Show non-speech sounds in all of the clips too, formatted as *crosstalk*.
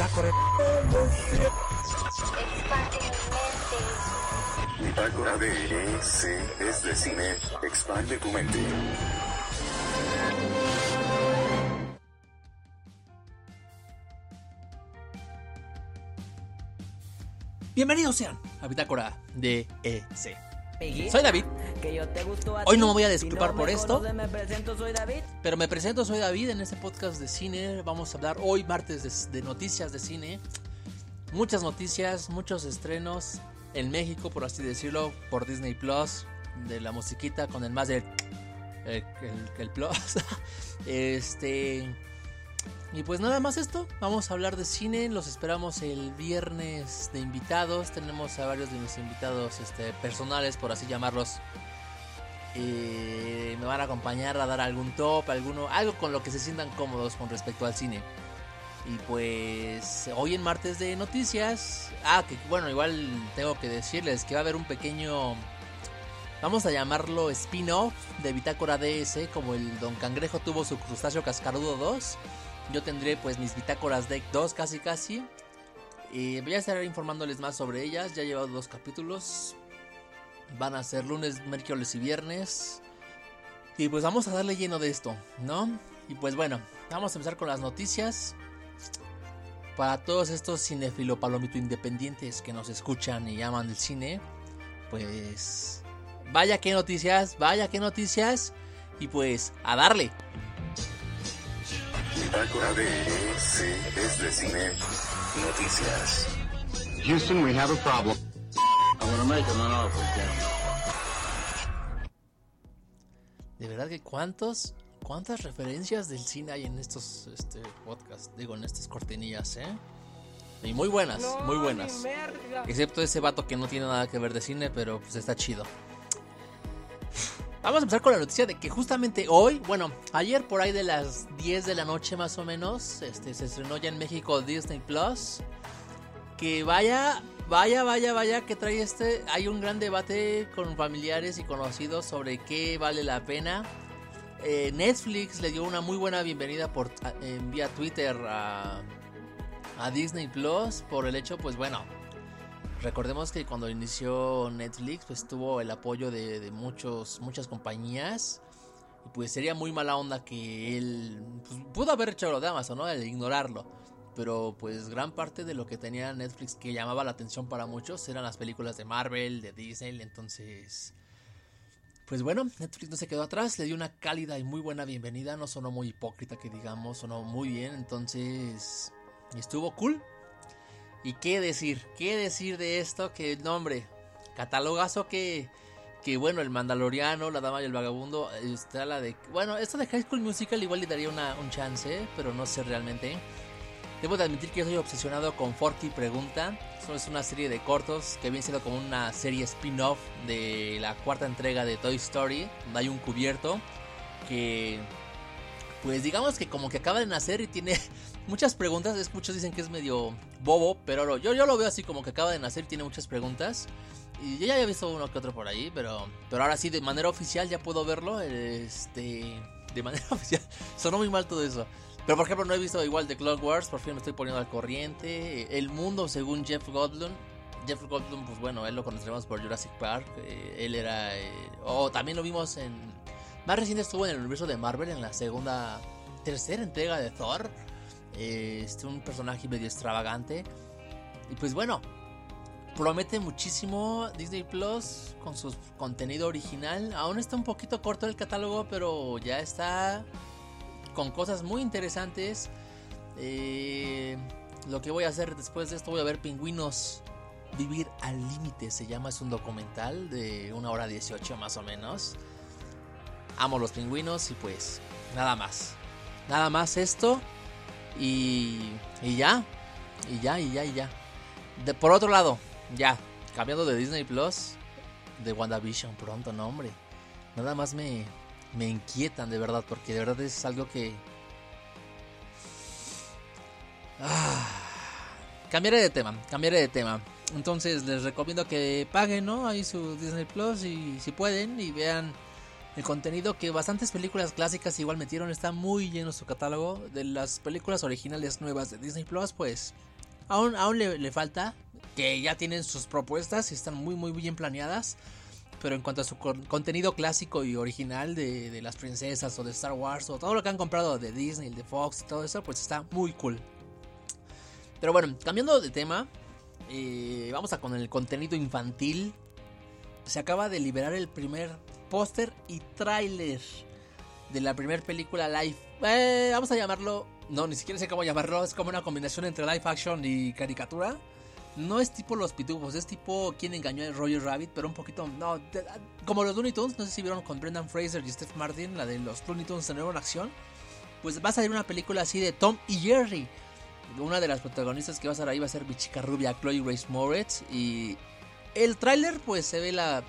Bitácora. De EC es de cine. Expande tu mente. Bienvenidos sean a Bitácora de EC. Soy David, Hoy no me voy a disculpar por esto. pero me presento, soy David en este podcast de cine. Vamos a hablar hoy martes de, de noticias de cine. Muchas noticias, muchos estrenos en México, por así decirlo, por Disney Plus, de la musiquita con el más del el, el- el plus. *laughs* este y pues nada más esto, vamos a hablar de cine, los esperamos el viernes de invitados, tenemos a varios de mis invitados este, personales, por así llamarlos, eh, me van a acompañar a dar algún top, alguno, algo con lo que se sientan cómodos con respecto al cine. Y pues hoy en martes de noticias, ah, que bueno, igual tengo que decirles que va a haber un pequeño, vamos a llamarlo spin-off de Bitácora DS, como el Don Cangrejo tuvo su crustáceo cascarudo 2. Yo tendré pues mis bitácoras Deck 2 casi casi. Y voy a estar informándoles más sobre ellas. Ya he llevado dos capítulos. Van a ser lunes, miércoles y viernes. Y pues vamos a darle lleno de esto, ¿no? Y pues bueno, vamos a empezar con las noticias. Para todos estos cinefilo palomito independientes que nos escuchan y aman el cine, pues vaya que noticias, vaya que noticias. Y pues a darle. Bitácora de EC es de cine. Noticias. Houston, we have a problem. De verdad que cuántos, cuántas referencias del cine hay en estos este, podcasts, digo, en estas cortinillas, ¿eh? Y muy buenas, muy buenas. Excepto ese vato que no tiene nada que ver de cine, pero pues está chido. Vamos a empezar con la noticia de que justamente hoy, bueno, ayer por ahí de las 10 de la noche más o menos, este, se estrenó ya en México Disney Plus. Que vaya, vaya, vaya, vaya, que trae este. Hay un gran debate con familiares y conocidos sobre qué vale la pena. Eh, Netflix le dio una muy buena bienvenida por en vía Twitter a, a Disney Plus por el hecho, pues bueno, recordemos que cuando inició Netflix, pues tuvo el apoyo de, muchos, muchas compañías. Y pues sería muy mala onda que él pues, pudo haber hecho lo de Amazon, ¿no? El ignorarlo. Pero pues gran parte de lo que tenía Netflix que llamaba la atención para muchos eran las películas de Marvel, de Disney, entonces... Pues bueno, Netflix no se quedó atrás, le dio una cálida y muy buena bienvenida, no sonó muy hipócrita que digamos, sonó muy bien, entonces estuvo cool. ¿Y qué decir? ¿Qué decir de esto? Que no hombre, catalogazo que, que bueno, el Mandaloriano, la Dama y el Vagabundo, está la de... Bueno, esto de High School Musical igual le daría una, un chance, pero no sé realmente. Debo de admitir que soy obsesionado con Forky Pregunta. Es una serie de cortos que viene siendo como una serie spin-off de la cuarta entrega de Toy Story. Donde hay un cubierto que, pues digamos que como que acaba de nacer y tiene *laughs* muchas preguntas. Es, muchos dicen que es medio bobo, pero yo, yo lo veo así como que acaba de nacer y tiene muchas preguntas. Y yo ya había visto uno que otro por ahí, pero, pero ahora sí, de manera oficial ya puedo verlo. Este, de *laughs* manera oficial. Sonó muy mal todo eso. Pero por ejemplo no he visto igual de Clone Wars, por fin me estoy poniendo al corriente. El mundo según Jeff Goldblum. Jeff Goldblum, pues bueno, él lo conocemos por Jurassic Park. eh, él era... eh, o también lo vimos en... Más reciente estuvo en el universo de Marvel en la segunda... Tercera entrega de Thor. Este, un personaje medio extravagante. Y pues bueno, promete muchísimo Disney Plus con su contenido original. Aún está un poquito corto el catálogo, pero ya está con cosas muy interesantes. Eh, lo que voy a hacer después de esto, voy a ver Pingüinos Vivir al Límite. Se llama, es un documental de una hora 18 más o menos. Amo los pingüinos y pues nada más. Nada más esto. Y, y ya. Y ya, y ya, y ya. De, por otro lado, ya. Cambiando de Disney Plus. De WandaVision pronto, no hombre. Nada más me, me inquietan de verdad. Porque de verdad es algo que... Ah, cambiaré de tema, cambiaré de tema. Entonces les recomiendo que paguen, ¿no? Ahí su Disney Plus y si pueden y vean el contenido que bastantes películas clásicas igual metieron. Está muy lleno su catálogo. De las películas originales nuevas de Disney Plus, pues aún, aún le, falta, que ya tienen sus propuestas y están muy, muy bien planeadas. Pero en cuanto a su con- contenido clásico y original de, de las princesas o de Star Wars o todo lo que han comprado de Disney, de Fox y todo eso, pues está muy cool. Pero bueno, cambiando de tema, eh, vamos a con el contenido infantil. Se acaba de liberar el primer póster y tráiler de la primera película live. eh, vamos a llamarlo. No, ni siquiera sé cómo llamarlo. Es como una combinación entre live action y caricatura. No es tipo Los Pitufos, es tipo Quien engañó a Roger Rabbit, pero un poquito. No, de- como los Looney Tunes. No sé si vieron con Brendan Fraser y Steph Martin, la de los Looney Tunes en nueva acción. Pues va a salir una película así de Tom y Jerry. Una de las protagonistas que va a estar ahí va a ser mi chica rubia, Chloe Grace Moretz. Y el tráiler, pues se ve la,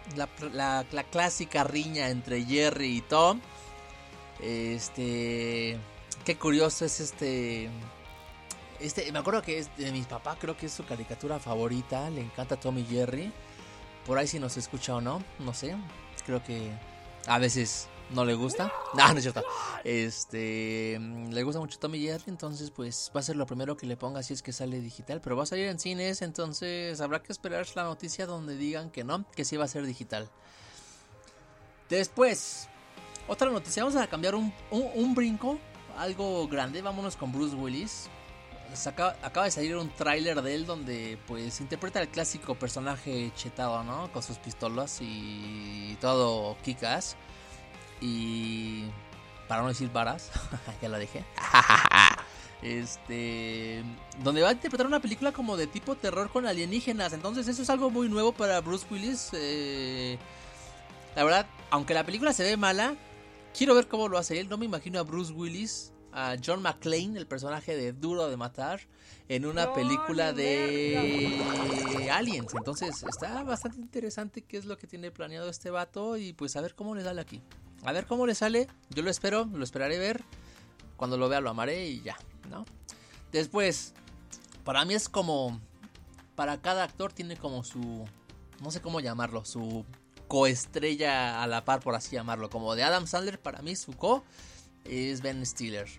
la, clásica riña entre Jerry y Tom. Este. Qué curioso es este. Este, me acuerdo que es de mi papá, creo que es su caricatura favorita. Le encanta Tom y Jerry. Por ahí si nos escucha o no, no sé. Creo que a veces no le gusta. *laughs* No, no es cierto. Este, mm, le gusta mucho Tom y Jerry, entonces pues va a ser lo primero que le ponga si es que sale digital. Pero va a salir en cines, entonces habrá que esperar la noticia donde digan que no, que sí va a ser digital. Después, otra noticia, vamos a cambiar un, un, brinco, algo grande, vámonos con Bruce Willis. Acaba, acaba de salir un tráiler de él donde pues interpreta el clásico personaje chetado, ¿no? Con sus pistolas y todo kick-ass. Y para no decir varas, *laughs* ya lo dije. *laughs* Este, donde va a interpretar una película como de tipo terror con alienígenas. Entonces eso es algo muy nuevo para Bruce Willis. eh, la verdad, aunque la película se ve mala, quiero ver cómo lo hace él. No me imagino a Bruce Willis, a John McClane, el personaje de Duro de Matar, en una película de Aliens. Entonces está bastante interesante qué es lo que tiene planeado este vato y pues a ver cómo le sale aquí. A ver cómo le sale. Yo lo espero, lo esperaré ver. Cuando lo vea lo amaré y ya, ¿no? Después, para mí es como... Para cada actor tiene como su... No sé cómo llamarlo, su coestrella a la par, por así llamarlo. Como de Adam Sandler, para mí su co es Ben Stiller.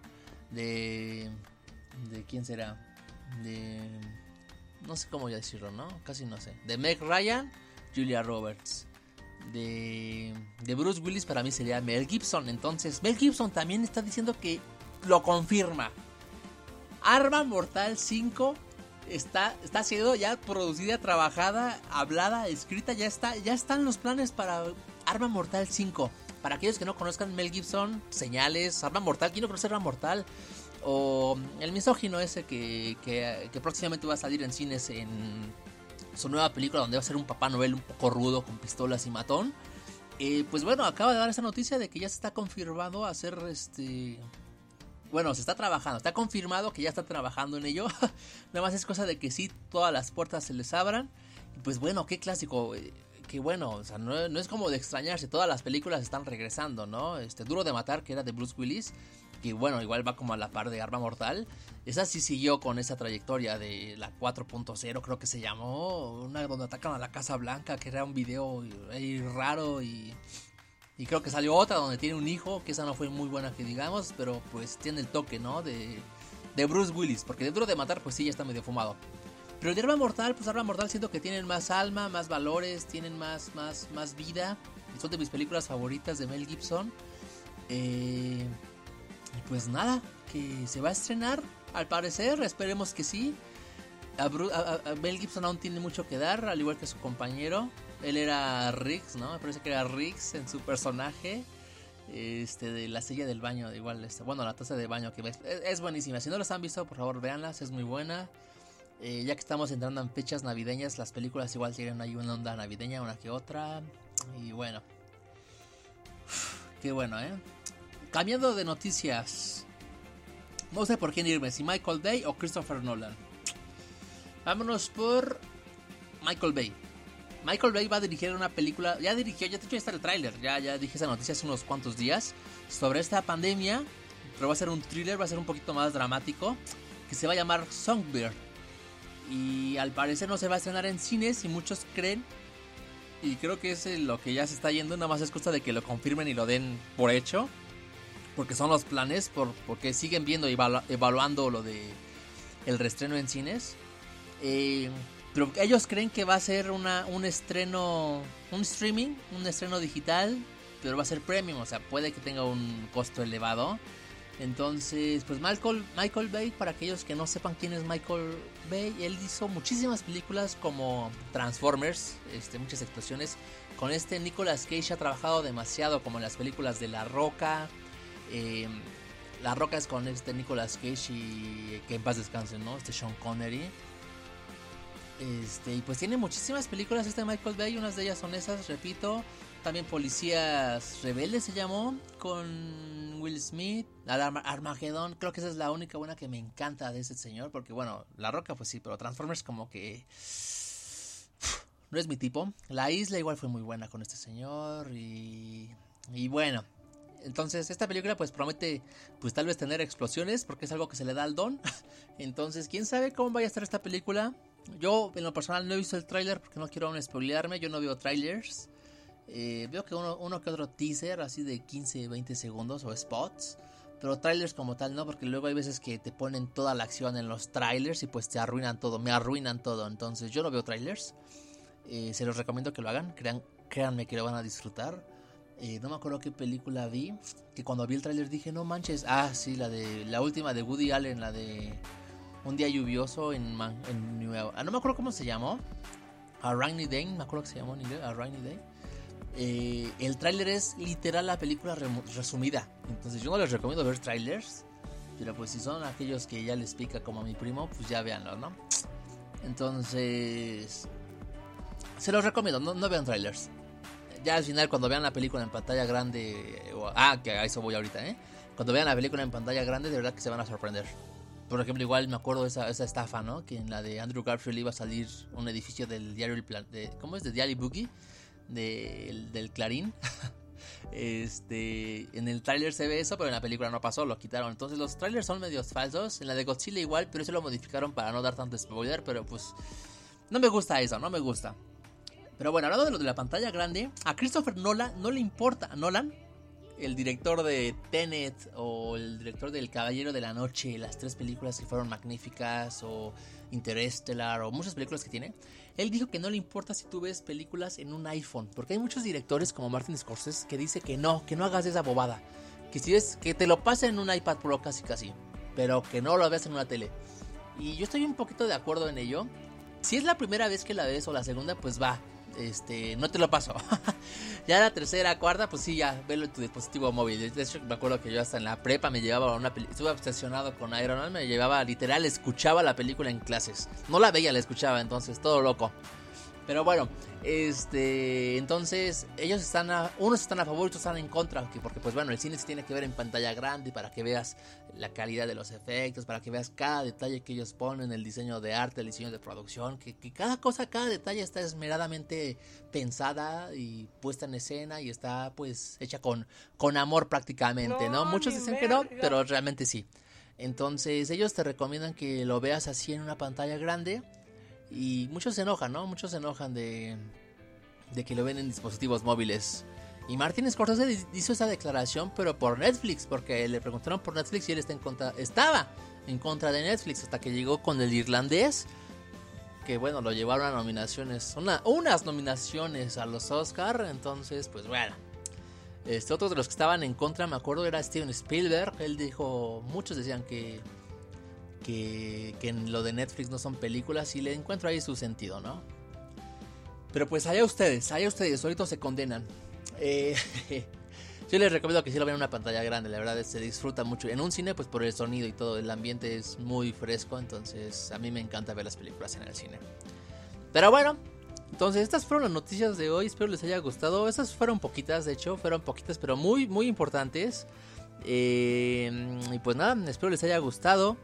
De. ¿De quién será? De. No sé cómo ya decirlo, ¿no? Casi no sé. De Meg Ryan, Julia Roberts. De. De Bruce Willis, para mí sería Mel Gibson. Entonces, Mel Gibson también está diciendo que lo confirma. Arma Mortal 5 está, está siendo ya producida, trabajada, hablada, escrita, ya está, ya están los planes para Arma Mortal 5. Para aquellos que no conozcan Mel Gibson, señales, Arma Mortal, ¿quién no conoce Arma Mortal? O el misógino ese que, que, que próximamente va a salir en cines en su nueva película donde va a ser un Papá Noel un poco rudo con pistolas y matón. Eh, pues bueno, acaba de dar esa noticia de que ya se está confirmado hacer este bueno, se está trabajando, está confirmado que ya está trabajando en ello. *laughs* Nada más es cosa de que sí, todas las puertas se les abran. Y pues bueno, qué clásico, eh, qué bueno, o sea, no, no, es como de extrañarse, todas las películas están regresando, ¿no? Este Duro de Matar, que era de Bruce Willis, que bueno, igual va como a la par de Arma Mortal. Esa sí siguió con esa trayectoria de la 4.0, creo que se llamó, una donde atacan a la Casa Blanca, que era un video ahí raro y y creo que salió otra donde tiene un hijo, que esa no fue muy buena que digamos, pero pues tiene el toque, ¿no? De, de Bruce Willis, porque dentro de matar pues sí ya está medio fumado. Pero de Arma Mortal, pues Arma Mortal siento que tienen más alma, más valores, tienen más, más, más vida. Son de mis películas favoritas de Mel Gibson. Eh, y pues nada, que se va a estrenar, al parecer, esperemos que sí. A, Gibson aún tiene mucho que dar, al igual que su compañero. Él era Riggs, ¿no? Me parece que era Riggs en su personaje. Este, de la silla del baño, igual, este, bueno, la taza de baño que ves. Es, es, buenísima. Si no las han visto, por favor, véanlas, es muy buena. Eh, ya que estamos entrando en fechas navideñas, las películas igual tienen ahí una onda navideña, una que otra. Y bueno. Qué bueno, ¿eh? Cambiando de noticias. No sé por quién irme, si Michael Bay o Christopher Nolan. Vámonos por Michael Bay. Michael Bay va a dirigir una película, ya dirigió, ya te hecho está el tráiler, ya, ya dije esa noticia hace unos cuantos días, sobre esta pandemia, pero va a ser un thriller, va a ser un poquito más dramático, que se va a llamar Songbird. Y al parecer no se va a estrenar en cines y muchos creen, y creo que es lo que ya se está yendo, nada más es cosa de que lo confirmen y lo den por hecho, porque son los planes, por, porque siguen viendo y evalu evaluando lo de el restreno en cines. Eh, pero ellos creen que va a ser una, un estreno, un streaming, un estreno digital, pero va a ser premium, o sea, puede que tenga un costo elevado. Entonces, pues Michael, Michael Bay, para aquellos que no sepan quién es Michael Bay, él hizo muchísimas películas como Transformers, este, muchas actuaciones. Con este Nicolas Cage ha trabajado demasiado, como en las películas de La Roca. Eh, la Roca es con este Nicolas Cage y que en paz descanse, ¿no? Este Sean Connery. Este, y pues tiene muchísimas películas este Michael Bay, unas de ellas son esas, repito. También Policías Rebeldes se llamó, con Will Smith, Armageddon, creo que esa es la única buena que me encanta de ese señor, porque bueno, La Roca pues sí, pero Transformers como que no es mi tipo. La Isla igual fue muy buena con este señor y, y bueno, entonces, esta película pues promete pues tal vez tener explosiones porque es algo que se le da al don. *laughs* Entonces, quién sabe cómo vaya a estar esta película. Yo en lo personal no he visto el tráiler porque no quiero aún spoilearme, yo no veo trailers. Eh, veo que uno, uno que otro teaser así de 15, 20 segundos o spots. Pero trailers como tal no, porque luego hay veces que te ponen toda la acción en los trailers y pues te arruinan todo, me arruinan todo. Entonces yo no veo trailers. Eh, se los recomiendo que lo hagan, Crean, créanme que lo van a disfrutar. No me acuerdo qué película vi, que cuando vi el tráiler dije, no manches, ah, sí, la de la última de Woody Allen, la de Un día lluvioso en, en New York. Ah, no me acuerdo cómo se llamó. A Rainy Day, me acuerdo que se llamó en inglés, A Rainy Day. Eh, el tráiler es literal la película resumida. Entonces yo no les recomiendo ver trailers. Pero pues si son aquellos que ya les pica como a mi primo, pues ya véanlo, ¿no? Entonces... Se los recomiendo, no, no vean trailers ya al final cuando vean la película en pantalla grande, ah, que a eso voy ahorita, ¿eh? Cuando vean la película en pantalla grande, de verdad que se van a sorprender. Por ejemplo, igual me acuerdo de esa, esa estafa, ¿no? Que en la de Andrew Garfield iba a salir un edificio del diario, de, ¿cómo es? De Diario Boogie, del Clarín. *laughs* este, en el tráiler se ve eso, pero en la película no pasó, lo quitaron. Entonces los trailers son medios falsos. En la de Godzilla igual, pero eso lo modificaron para no dar tanto spoiler, pero pues no me gusta eso, no me gusta. Pero bueno, hablando de lo de la pantalla grande, a Christopher Nolan no le importa. Nolan, el director de Tenet o el director del Caballero de la Noche, las tres películas que fueron magníficas, o Interstellar, o muchas películas que tiene, él dijo que no le importa si tú ves películas en un iPhone, porque hay muchos directores como Martin Scorsese que dice que no, que no hagas esa bobada, que si ves, que te lo pasen en un iPad Pro casi casi, pero que no lo veas en una tele. Y yo estoy un poquito de acuerdo en ello. Si es la primera vez que la ves o la segunda, pues va, este, no te lo paso. *laughs* ya la tercera, cuarta, pues sí, ya, velo en tu dispositivo móvil. De hecho, me acuerdo que yo hasta en la prepa me llevaba una película, estuve obsesionado con Iron Man, me llevaba literal, escuchaba la película en clases. No la veía, la escuchaba, entonces, todo loco. Pero bueno, este, entonces ellos están a, unos están a favor y otros están en contra, porque pues bueno, el cine se tiene que ver en pantalla grande para que veas la calidad de los efectos, para que veas cada detalle que ellos ponen, el diseño de arte, el diseño de producción, que, cada cosa, cada detalle está esmeradamente pensada y puesta en escena y está pues hecha con, con amor prácticamente, ¿no? Muchos dicen que no, pero realmente sí. Entonces ellos te recomiendan que lo veas así en una pantalla grande y muchos se enojan, ¿no? Muchos se enojan de, de que lo ven en dispositivos móviles. Y Martin Scorsese hizo esa declaración, pero por Netflix, porque le preguntaron por Netflix y él está en contra, estaba en contra de Netflix hasta que llegó con el irlandés, que bueno, lo llevaron a nominaciones, una, unas nominaciones a los Oscar, entonces pues bueno. Este, otro de los que estaban en contra, me acuerdo, era Steven Spielberg. Él dijo, muchos decían que que, en lo de Netflix no son películas y le encuentro ahí su sentido, ¿no? Pero pues allá ustedes, allá ustedes, solitos se condenan. Eh, *laughs* yo les recomiendo que si lo vean en una pantalla grande, la verdad se disfruta mucho. En un cine, pues por el sonido y todo, el ambiente es muy fresco, entonces a mí me encanta ver las películas en el cine. Pero bueno, entonces estas fueron las noticias de hoy, espero les haya gustado. Esas fueron poquitas, de hecho, fueron poquitas, pero muy, muy importantes. Eh, y pues nada, espero les haya gustado.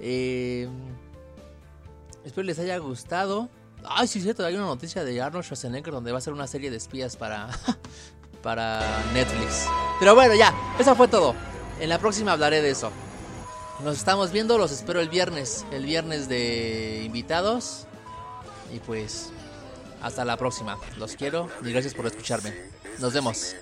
Eh, espero les haya gustado. Ay, sí, cierto, hay una noticia de Arnold Schwarzenegger donde va a ser una serie de espías para, *laughs* para Netflix. Pero bueno, ya, eso fue todo. En la próxima hablaré de eso. Nos estamos viendo, los espero el viernes. El viernes de invitados. Y pues, hasta la próxima. Los quiero y gracias por escucharme. Nos vemos.